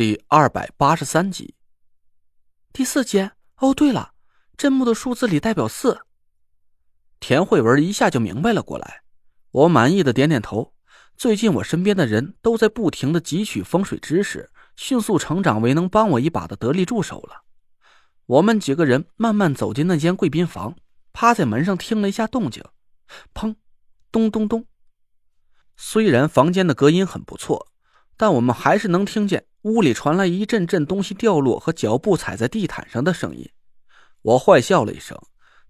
第二百八十三集，第四间。哦，对了，镇墓的数字里代表四。田慧文一下就明白了过来。我满意的点点头。最近我身边的人都在不停的汲取风水知识，迅速成长为能帮我一把的得力助手了。我们几个人慢慢走进那间贵宾房，趴在门上听了一下动静，砰，咚咚咚。虽然房间的隔音很不错。但我们还是能听见屋里传来一阵阵东西掉落和脚步踩在地毯上的声音。我坏笑了一声，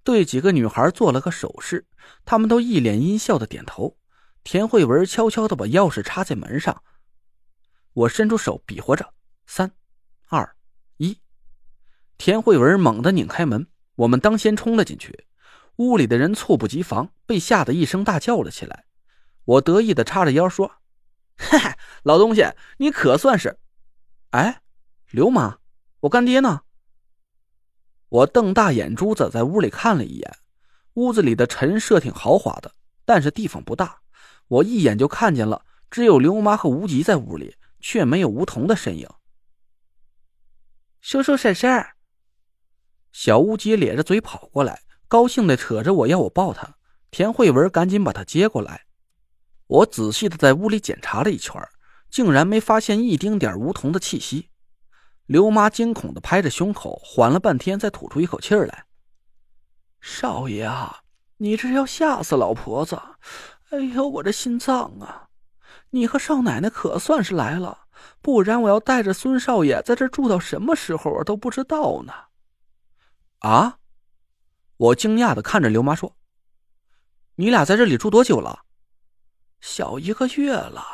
对几个女孩做了个手势，她们都一脸阴笑的点头。田慧文悄悄的把钥匙插在门上，我伸出手比划着，三、二、一。田慧文猛地拧开门，我们当先冲了进去。屋里的人猝不及防，被吓得一声大叫了起来。我得意的叉着腰说。嘿嘿，老东西，你可算是……哎，刘妈，我干爹呢？我瞪大眼珠子在屋里看了一眼，屋子里的陈设挺豪华的，但是地方不大，我一眼就看见了，只有刘妈和无极在屋里，却没有吴桐的身影。叔叔婶婶，小无极咧着嘴跑过来，高兴的扯着我要我抱他。田慧文赶紧把他接过来。我仔细的在屋里检查了一圈，竟然没发现一丁点梧桐的气息。刘妈惊恐的拍着胸口，缓了半天，才吐出一口气来：“少爷啊，你这是要吓死老婆子！哎呦，我这心脏啊！你和少奶奶可算是来了，不然我要带着孙少爷在这住到什么时候，我都不知道呢。”啊！我惊讶的看着刘妈说：“你俩在这里住多久了？”小一个月了。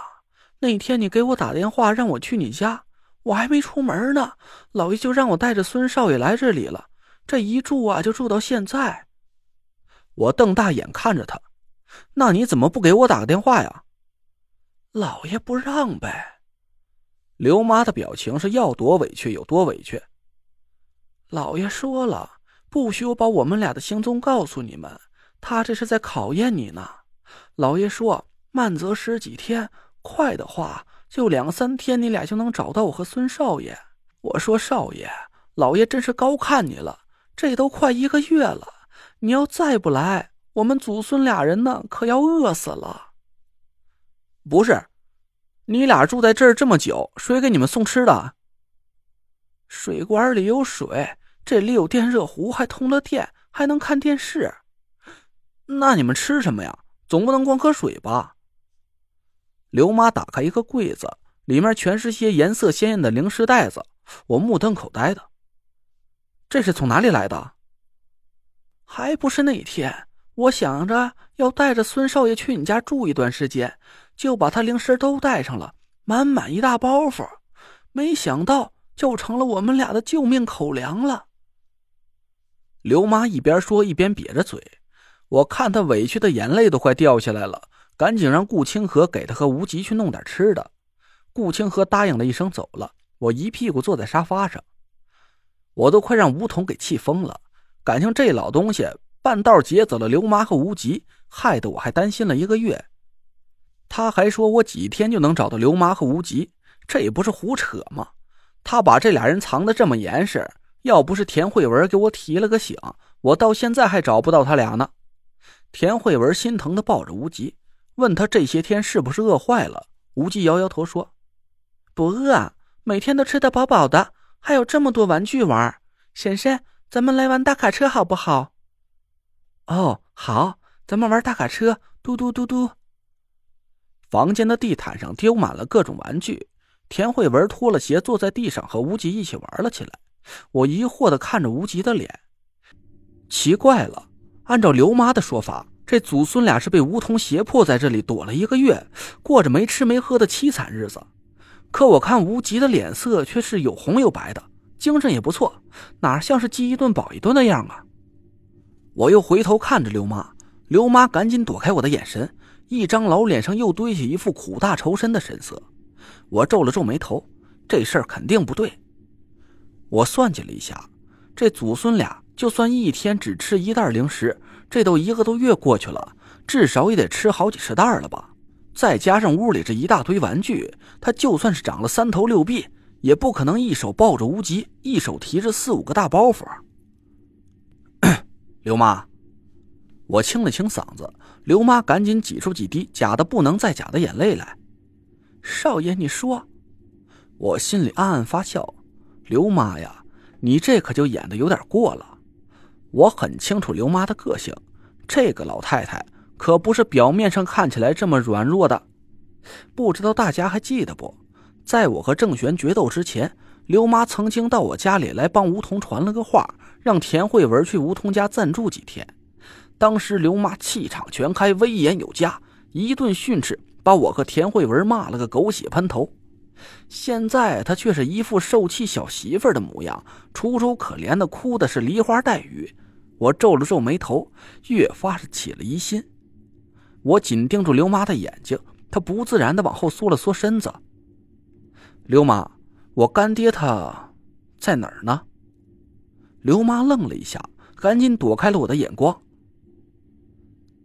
那天你给我打电话让我去你家，我还没出门呢，老爷就让我带着孙少爷来这里了。这一住啊，就住到现在。我瞪大眼看着他，那你怎么不给我打个电话呀？老爷不让呗。刘妈的表情是要多委屈有多委屈。老爷说了，不许我把我们俩的行踪告诉你们，他这是在考验你呢。老爷说。慢则十几天，快的话就两三天，你俩就能找到我和孙少爷。我说少爷，老爷真是高看你了。这都快一个月了，你要再不来，我们祖孙俩人呢，可要饿死了。不是，你俩住在这儿这么久，谁给你们送吃的？水管里有水，这里有电热壶，还通了电，还能看电视。那你们吃什么呀？总不能光喝水吧？刘妈打开一个柜子，里面全是些颜色鲜艳的零食袋子。我目瞪口呆的，这是从哪里来的？还不是那天，我想着要带着孙少爷去你家住一段时间，就把他零食都带上了，满满一大包袱。没想到就成了我们俩的救命口粮了。刘妈一边说一边瘪着嘴，我看她委屈的眼泪都快掉下来了。赶紧让顾清河给他和无极去弄点吃的。顾清河答应了一声走了。我一屁股坐在沙发上，我都快让吴桐给气疯了。感情这老东西半道劫走了刘妈和无极，害得我还担心了一个月。他还说我几天就能找到刘妈和无极，这也不是胡扯吗？他把这俩人藏得这么严实，要不是田慧文给我提了个醒，我到现在还找不到他俩呢。田慧文心疼的抱着无极。问他这些天是不是饿坏了？无忌摇摇头说：“不饿，每天都吃得饱饱的，还有这么多玩具玩。婶婶，咱们来玩大卡车好不好？”“哦，好，咱们玩大卡车，嘟嘟嘟嘟。”房间的地毯上丢满了各种玩具。田慧文脱了鞋坐在地上和无极一起玩了起来。我疑惑的看着无极的脸，奇怪了，按照刘妈的说法。这祖孙俩是被梧桐胁迫在这里躲了一个月，过着没吃没喝的凄惨日子。可我看无极的脸色却是有红有白的，精神也不错，哪像是饥一顿饱一顿的样啊！我又回头看着刘妈，刘妈赶紧躲开我的眼神，一张老脸上又堆起一副苦大仇深的神色。我皱了皱眉头，这事儿肯定不对。我算计了一下，这祖孙俩就算一天只吃一袋零食。这都一个多月过去了，至少也得吃好几十袋了吧？再加上屋里这一大堆玩具，他就算是长了三头六臂，也不可能一手抱着无极，一手提着四五个大包袱。刘妈，我清了清嗓子，刘妈赶紧挤出几滴假的不能再假的眼泪来。少爷，你说，我心里暗暗发笑。刘妈呀，你这可就演的有点过了。我很清楚刘妈的个性，这个老太太可不是表面上看起来这么软弱的。不知道大家还记得不？在我和郑玄决斗之前，刘妈曾经到我家里来帮吴桐传了个话，让田慧文去吴桐家暂住几天。当时刘妈气场全开，威严有加，一顿训斥，把我和田慧文骂了个狗血喷头。现在她却是一副受气小媳妇的模样，楚楚可怜的哭的是梨花带雨。我皱了皱眉头，越发是起了疑心。我紧盯住刘妈的眼睛。她不自然的往后缩了缩身子。刘妈，我干爹他在哪儿呢？刘妈愣了一下，赶紧躲开了我的眼光。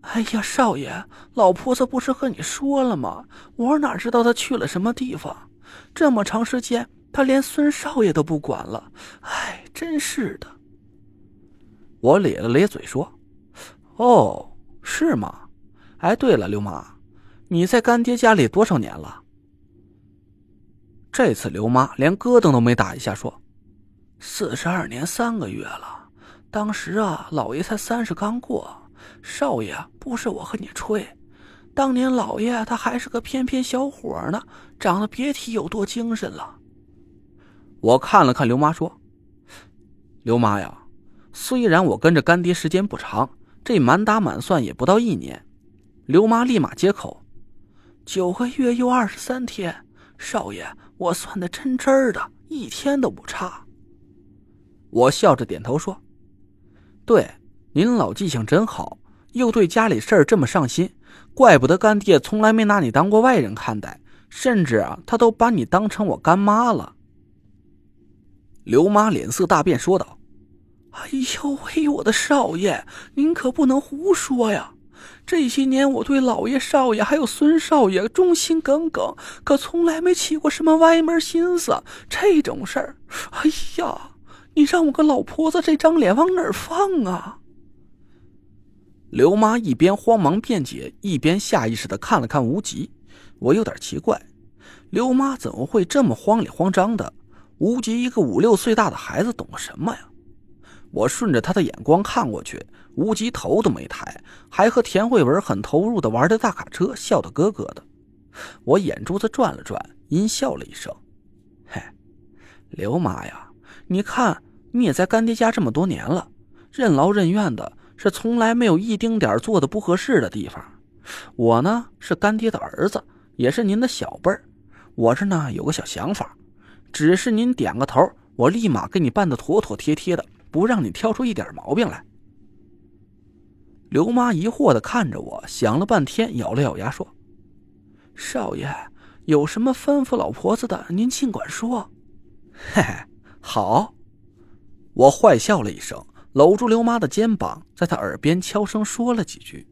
哎呀，少爷，老婆子不是和你说了吗？我哪知道他去了什么地方？这么长时间，他连孙少爷都不管了。哎，真是的。我咧了咧嘴说：“哦，是吗？哎，对了，刘妈。”你在干爹家里多少年了？这次刘妈连咯噔都没打一下，说：“四十二年三个月了。当时啊，老爷才三十刚过。少爷，不是我和你吹，当年老爷他还是个翩翩小伙呢，长得别提有多精神了。”我看了看刘妈，说：“刘妈呀，虽然我跟着干爹时间不长，这满打满算也不到一年。”刘妈立马接口。九个月又二十三天，少爷，我算的真真的，一天都不差。我笑着点头说：“对，您老记性真好，又对家里事儿这么上心，怪不得干爹从来没拿你当过外人看待，甚至啊，他都把你当成我干妈了。”刘妈脸色大变，说道：“哎呦喂，我的少爷，您可不能胡说呀！”这些年，我对老爷、少爷还有孙少爷忠心耿耿，可从来没起过什么歪门心思。这种事儿，哎呀，你让我个老婆子这张脸往哪儿放啊？刘妈一边慌忙辩解，一边下意识的看了看无极。我有点奇怪，刘妈怎么会这么慌里慌张的？无极一个五六岁大的孩子，懂个什么呀？我顺着他的眼光看过去。无极头都没抬，还和田慧文很投入的玩着大卡车，笑得咯咯的。我眼珠子转了转，阴笑了一声：“嘿，刘妈呀，你看你也在干爹家这么多年了，任劳任怨的，是从来没有一丁点做的不合适的地方。我呢是干爹的儿子，也是您的小辈儿。我这呢有个小想法，只是您点个头，我立马给你办的妥妥帖帖的，不让你挑出一点毛病来。”刘妈疑惑的看着我，想了半天，咬了咬牙说：“少爷，有什么吩咐老婆子的，您尽管说。”嘿嘿，好。我坏笑了一声，搂住刘妈的肩膀，在她耳边悄声说了几句。